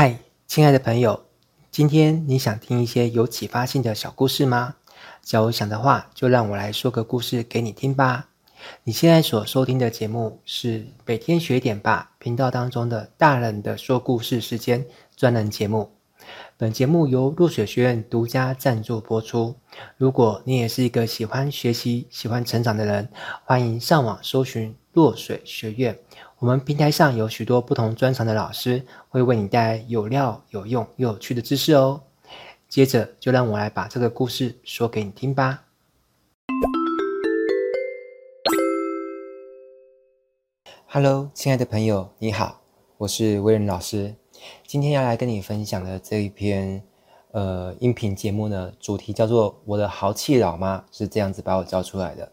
嗨，亲爱的朋友，今天你想听一些有启发性的小故事吗？假如想的话，就让我来说个故事给你听吧。你现在所收听的节目是每天学点吧频道当中的大人的说故事时间专栏节目。本节目由落水学院独家赞助播出。如果你也是一个喜欢学习、喜欢成长的人，欢迎上网搜寻落水学院。我们平台上有许多不同专长的老师，会为你带来有料、有用又有趣的知识哦。接着，就让我来把这个故事说给你听吧。Hello，亲爱的朋友，你好，我是威仁老师。今天要来跟你分享的这一篇呃音频节目呢，主题叫做《我的豪气老妈是这样子把我教出来的》。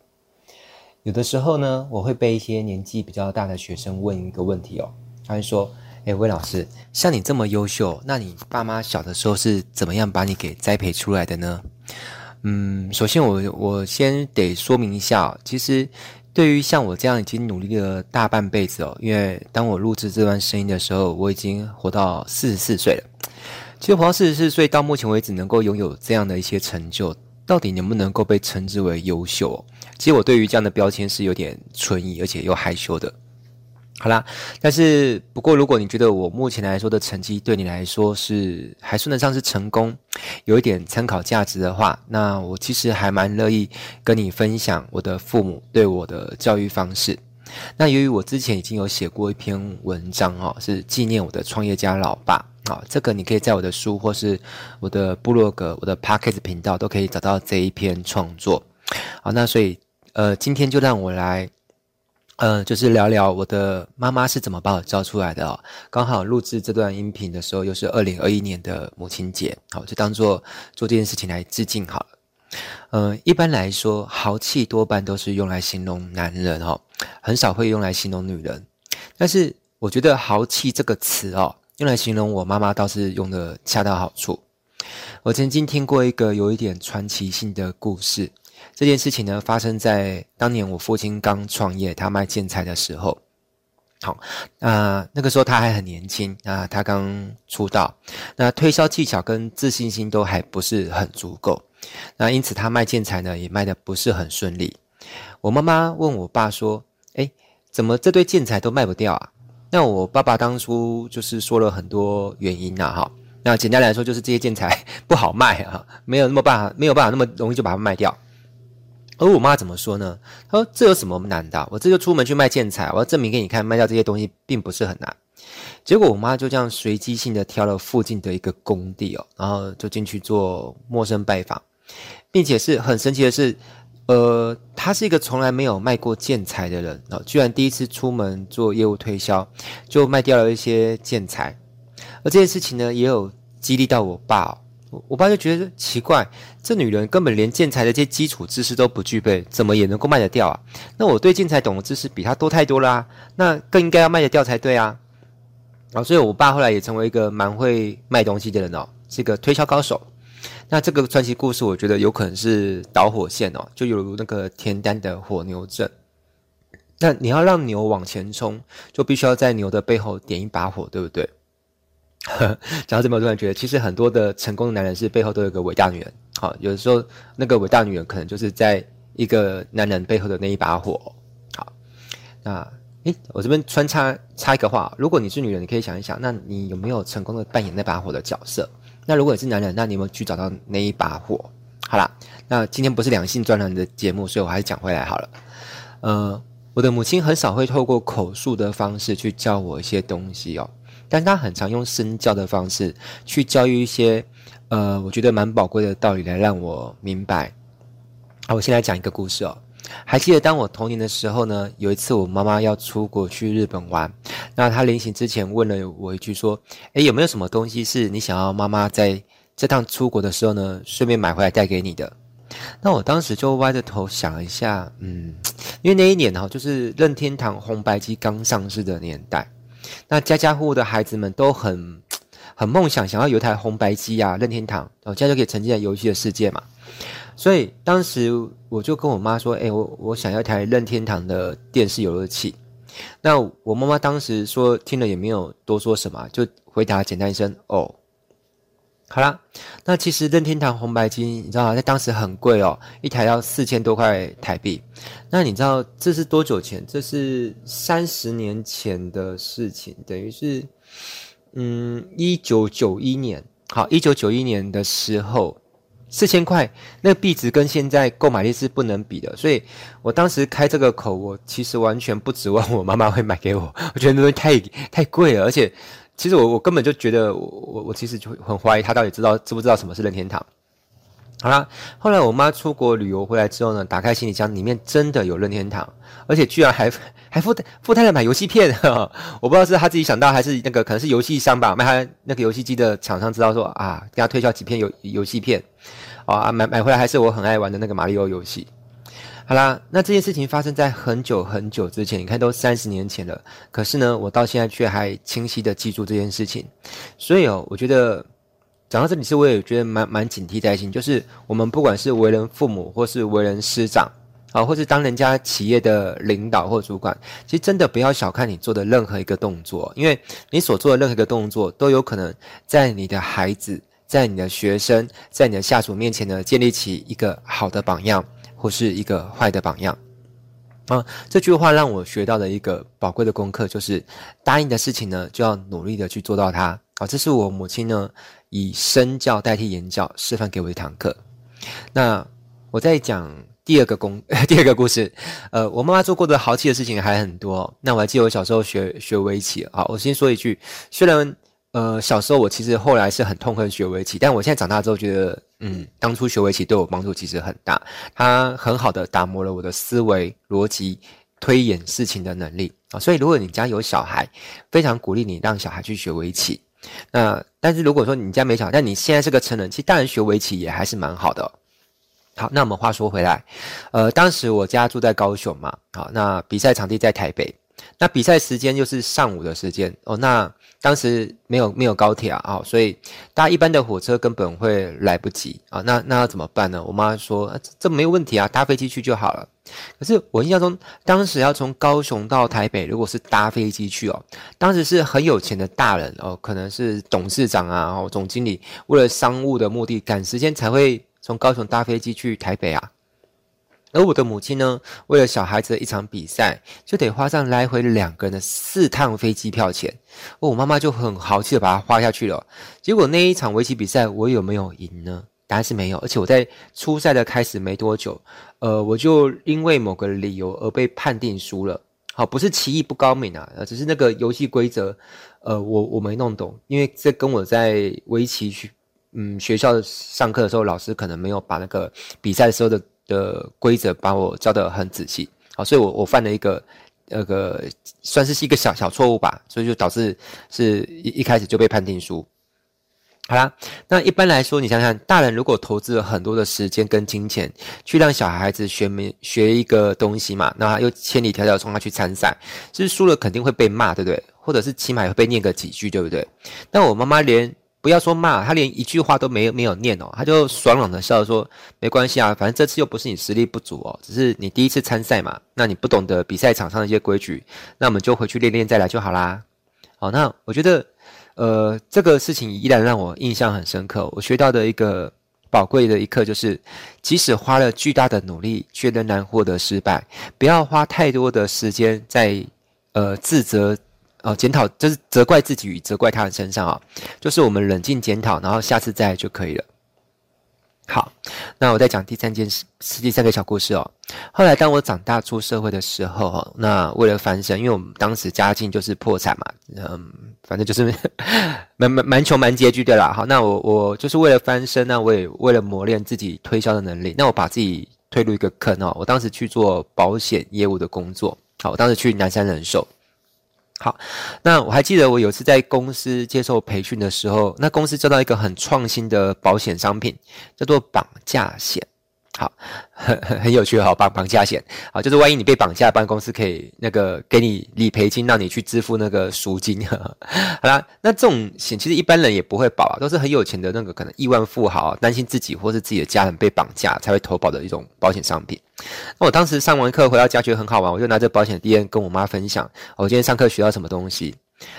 有的时候呢，我会被一些年纪比较大的学生问一个问题哦，他会说：“诶，魏老师，像你这么优秀，那你爸妈小的时候是怎么样把你给栽培出来的呢？”嗯，首先我我先得说明一下，其实对于像我这样已经努力了大半辈子哦，因为当我录制这段声音的时候，我已经活到四十四岁了。其实活到四十四岁到目前为止，能够拥有这样的一些成就，到底能不能够被称之为优秀哦？其实我对于这样的标签是有点存疑，而且又害羞的。好啦，但是不过，如果你觉得我目前来说的成绩对你来说是还算得上是成功，有一点参考价值的话，那我其实还蛮乐意跟你分享我的父母对我的教育方式。那由于我之前已经有写过一篇文章哈，是纪念我的创业家老爸啊，这个你可以在我的书或是我的部落格、我的 Podcast 频道都可以找到这一篇创作。好，那所以。呃，今天就让我来，呃，就是聊聊我的妈妈是怎么把我教出来的哦。刚好录制这段音频的时候，又是二零二一年的母亲节，好，就当做做这件事情来致敬好了。呃，一般来说，豪气多半都是用来形容男人哦，很少会用来形容女人。但是我觉得豪气这个词哦，用来形容我妈妈倒是用的恰到好处。我曾经听过一个有一点传奇性的故事。这件事情呢，发生在当年我父亲刚创业，他卖建材的时候。好，那那个时候他还很年轻啊，他刚出道，那推销技巧跟自信心都还不是很足够。那因此他卖建材呢，也卖得不是很顺利。我妈妈问我爸说：“诶，怎么这堆建材都卖不掉啊？”那我爸爸当初就是说了很多原因呐，哈。那简单来说，就是这些建材 不好卖啊，没有那么办法，没有办法那么容易就把它卖掉。而我妈怎么说呢？她说：“这有什么难的？我这就出门去卖建材，我要证明给你看，卖掉这些东西并不是很难。”结果我妈就这样随机性的挑了附近的一个工地哦，然后就进去做陌生拜访，并且是很神奇的是，呃，她是一个从来没有卖过建材的人哦，居然第一次出门做业务推销，就卖掉了一些建材。而这件事情呢，也有激励到我爸哦。我爸就觉得奇怪，这女人根本连建材的这些基础知识都不具备，怎么也能够卖得掉啊？那我对建材懂的知识比她多太多啦，那更应该要卖得掉才对啊！啊，所以我爸后来也成为一个蛮会卖东西的人哦，是个推销高手。那这个传奇故事，我觉得有可能是导火线哦，就犹如那个田单的火牛阵。那你要让牛往前冲，就必须要在牛的背后点一把火，对不对？讲到这边，我突然觉得，其实很多的成功的男人是背后都有一个伟大女人。好，有的时候那个伟大女人可能就是在一个男人背后的那一把火。好，那诶，我这边穿插插一个话，如果你是女人，你可以想一想，那你有没有成功的扮演那把火的角色？那如果你是男人，那你有没有去找到那一把火？好啦，那今天不是两性专栏的节目，所以我还是讲回来好了。呃，我的母亲很少会透过口述的方式去教我一些东西哦。但他很常用身教的方式去教育一些，呃，我觉得蛮宝贵的道理来让我明白。好，我先来讲一个故事哦。还记得当我童年的时候呢，有一次我妈妈要出国去日本玩，那她临行之前问了我一句说：“诶，有没有什么东西是你想要妈妈在这趟出国的时候呢，顺便买回来带给你的？”那我当时就歪着头想一下，嗯，因为那一年哈，就是任天堂红白机刚上市的年代。那家家户户的孩子们都很很梦想，想要有一台红白机啊，任天堂，哦，这样就可以沉浸在游戏的世界嘛。所以当时我就跟我妈说：“诶，我我想要一台任天堂的电视游乐器。”那我妈妈当时说听了也没有多说什么，就回答简单一声“哦”。好啦，那其实任天堂红白机，你知道在当时很贵哦，一台要四千多块台币。那你知道这是多久前？这是三十年前的事情，等于是，嗯，一九九一年。好，一九九一年的时候，四千块，那个币值跟现在购买力是不能比的。所以我当时开这个口，我其实完全不指望我妈妈会买给我，我觉得那东西太太贵了，而且。其实我我根本就觉得我我我其实就很怀疑他到底知道知不知道什么是任天堂。好啦，后来我妈出国旅游回来之后呢，打开行李箱里面真的有任天堂，而且居然还 还附带附带了买游戏片呵呵。我不知道是他自己想到还是那个可能是游戏商吧，卖他那个游戏机的厂商知道说啊，给他推销几片游游戏片，啊买买回来还是我很爱玩的那个马里奥游戏。好啦，那这件事情发生在很久很久之前，你看都三十年前了。可是呢，我到现在却还清晰的记住这件事情。所以哦，我觉得讲到这里是，我也觉得蛮蛮警惕在心，就是我们不管是为人父母，或是为人师长，啊，或是当人家企业的领导或主管，其实真的不要小看你做的任何一个动作，因为你所做的任何一个动作，都有可能在你的孩子、在你的学生、在你的下属面前呢，建立起一个好的榜样。或是一个坏的榜样啊！这句话让我学到的一个宝贵的功课，就是答应的事情呢，就要努力的去做到它啊！这是我母亲呢以身教代替言教示范给我一堂课。那我在讲第二个公 第二个故事，呃，我妈妈做过的豪气的事情还很多。那我还记得我小时候学学围棋啊，我先说一句，虽然。呃，小时候我其实后来是很痛恨学围棋，但我现在长大之后觉得，嗯，当初学围棋对我帮助其实很大，它很好的打磨了我的思维逻辑、推演事情的能力啊。所以如果你家有小孩，非常鼓励你让小孩去学围棋。那但是如果说你家没小孩，但你现在是个成人，其实大人学围棋也还是蛮好的。好，那我们话说回来，呃，当时我家住在高雄嘛，好，那比赛场地在台北。那比赛时间又是上午的时间哦，那当时没有没有高铁啊，哦，所以搭一般的火车根本会来不及啊。那那要怎么办呢？我妈说，啊、这这没有问题啊，搭飞机去就好了。可是我印象中，当时要从高雄到台北，如果是搭飞机去哦，当时是很有钱的大人哦，可能是董事长啊、哦总经理，为了商务的目的赶时间才会从高雄搭飞机去台北啊。而我的母亲呢，为了小孩子的一场比赛，就得花上来回两个人的四趟飞机票钱。我妈妈就很豪气的把它花下去了。结果那一场围棋比赛，我有没有赢呢？答案是没有。而且我在初赛的开始没多久，呃，我就因为某个理由而被判定输了。好，不是棋艺不高明啊，只是那个游戏规则，呃，我我没弄懂。因为这跟我在围棋去，嗯，学校上课的时候，老师可能没有把那个比赛的时候的。的规则把我教得很仔细，好，所以我我犯了一个那个算是一个小小错误吧，所以就导致是一一开始就被判定输。好啦，那一般来说，你想想，大人如果投资了很多的时间跟金钱去让小孩子学没学一个东西嘛，那又千里迢迢冲他去参赛，就是输了肯定会被骂，对不对？或者是起码会被念个几句，对不对？但我妈妈连。不要说骂，他连一句话都没有没有念哦，他就爽朗的笑说：“没关系啊，反正这次又不是你实力不足哦，只是你第一次参赛嘛，那你不懂得比赛场上的一些规矩，那我们就回去练练再来就好啦。”好，那我觉得，呃，这个事情依然让我印象很深刻。我学到的一个宝贵的一课就是，即使花了巨大的努力，却仍然获得失败，不要花太多的时间在呃自责。哦，检讨就是责怪自己与责怪他人身上啊，就是我们冷静检讨，然后下次再来就可以了。好，那我再讲第三件事，是第三个小故事哦。后来当我长大出社会的时候，那为了翻身，因为我们当时家境就是破产嘛，嗯，反正就是 蛮蛮蛮穷蛮拮据的啦。好，那我我就是为了翻身，那我也为了磨练自己推销的能力，那我把自己推入一个坑哦。我当时去做保险业务的工作，好，我当时去南山人寿。好，那我还记得我有次在公司接受培训的时候，那公司做到一个很创新的保险商品，叫做绑架险。好，很很很有趣，好，绑绑架险，好，就是万一你被绑架，办公司可以那个给你理赔金，让你去支付那个赎金。好啦，那这种险其实一般人也不会保啊，都是很有钱的那个可能亿万富豪，担心自己或是自己的家人被绑架才会投保的一种保险商品。那我当时上完课回到家觉得很好玩，我就拿着保险垫跟我妈分享，我今天上课学到什么东西。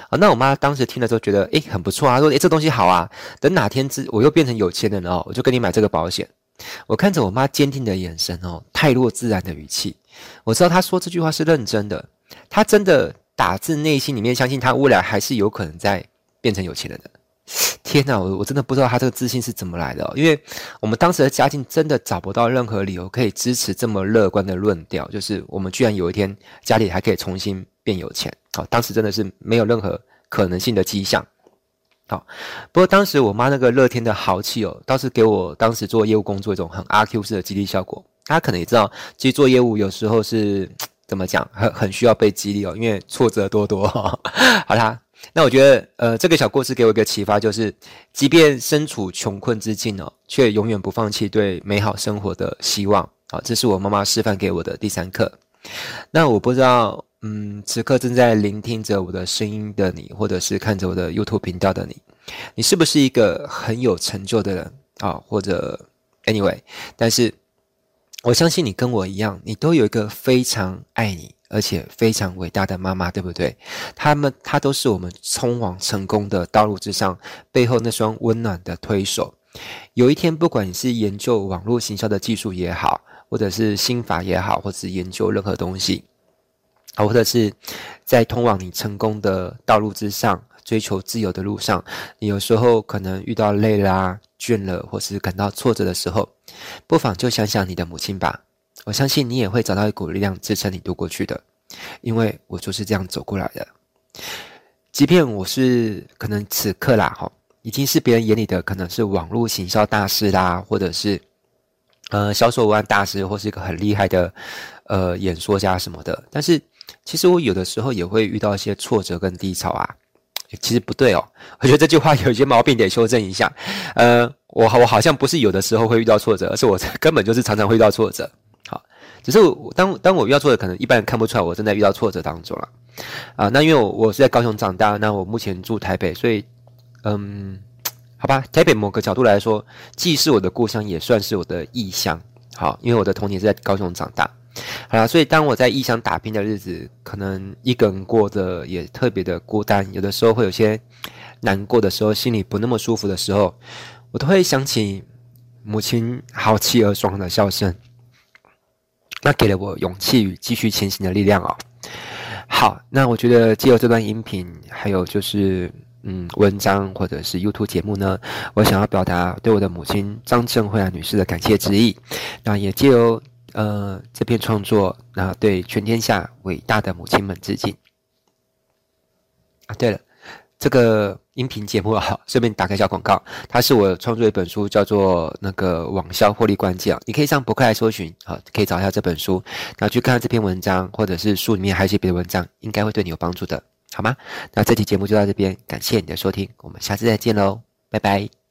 啊，那我妈当时听了之后觉得，诶，很不错啊，说，诶，这东西好啊，等哪天之我又变成有钱人了哦，我就跟你买这个保险。我看着我妈坚定的眼神哦，泰若自然的语气，我知道她说这句话是认真的，她真的打自内心里面相信她未来还是有可能再变成有钱人的。天哪，我我真的不知道他这个自信是怎么来的，因为我们当时的家境真的找不到任何理由可以支持这么乐观的论调，就是我们居然有一天家里还可以重新变有钱。好，当时真的是没有任何可能性的迹象。好，不过当时我妈那个乐天的豪气哦，倒是给我当时做业务工作一种很阿 Q 式的激励效果。大家可能也知道，其实做业务有时候是怎么讲，很很需要被激励哦，因为挫折多多。好啦，那我觉得呃，这个小故事给我一个启发，就是即便身处穷困之境哦，却永远不放弃对美好生活的希望。好，这是我妈妈示范给我的第三课。那我不知道。嗯，此刻正在聆听着我的声音的你，或者是看着我的 YouTube 频道的你，你是不是一个很有成就的人啊？或者 Anyway，但是我相信你跟我一样，你都有一个非常爱你而且非常伟大的妈妈，对不对？他们，她都是我们通往成功的道路之上背后那双温暖的推手。有一天，不管你是研究网络行销的技术也好，或者是心法也好，或者是研究任何东西。或者是在通往你成功的道路之上，追求自由的路上，你有时候可能遇到累啦、倦了，或是感到挫折的时候，不妨就想想你的母亲吧。我相信你也会找到一股力量支撑你度过去的，因为我就是这样走过来的。即便我是可能此刻啦，哈，已经是别人眼里的可能是网络行销大师啦，或者是呃销售文案大师，或是一个很厉害的呃演说家什么的，但是。其实我有的时候也会遇到一些挫折跟低潮啊，其实不对哦，我觉得这句话有一些毛病，得修正一下。呃，我我好像不是有的时候会遇到挫折，而是我 根本就是常常会遇到挫折。只是当当我遇到挫折，可能一般人看不出来我正在遇到挫折当中了。啊，那因为我我是在高雄长大，那我目前住台北，所以嗯，好吧，台北某个角度来说，既是我的故乡，也算是我的异乡。好，因为我的童年是在高雄长大。好啦，所以当我在异乡打拼的日子，可能一个人过得也特别的孤单，有的时候会有些难过的时候，心里不那么舒服的时候，我都会想起母亲豪气而爽的笑声，那给了我勇气与继续前行的力量哦。好，那我觉得借由这段音频，还有就是嗯文章或者是 YouTube 节目呢，我想要表达对我的母亲张正慧兰女士的感谢之意，那也借由。呃，这篇创作，那对全天下伟大的母亲们致敬。啊，对了，这个音频节目啊，顺便打个小广告，它是我创作一本书，叫做《那个网销获利关键》啊，你可以上博客来搜寻，啊，可以找一下这本书，然后去看这篇文章，或者是书里面还有一些别的文章，应该会对你有帮助的，好吗？那这期节目就到这边，感谢你的收听，我们下次再见喽，拜拜。